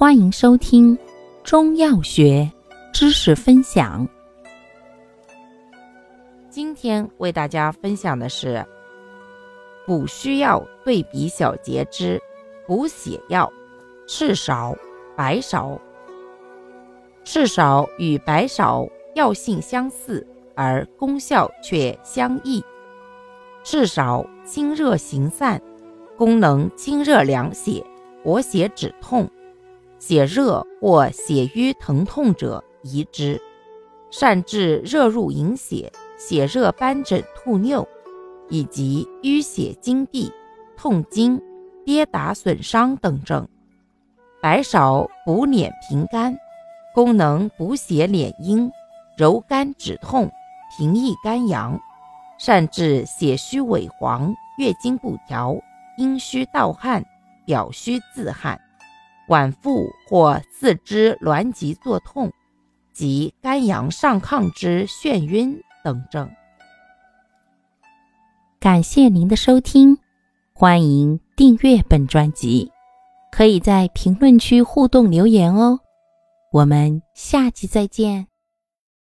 欢迎收听中药学知识分享。今天为大家分享的是补虚药对比小节之补血药赤芍、白芍。赤芍与白芍药性相似，而功效却相异。赤芍清热行散，功能清热凉血、活血止痛。血热或血瘀疼痛者宜之，善治热入营血、血热斑疹吐衄，以及淤血经闭、痛经、跌打损伤等症。白芍补敛平肝，功能补血敛阴、柔肝止痛、平抑肝阳，善治血虚萎黄、月经不调、阴虚盗汗、表虚自汗。脘腹或四肢挛急作痛，及肝阳上亢之眩晕等症。感谢您的收听，欢迎订阅本专辑，可以在评论区互动留言哦。我们下期再见。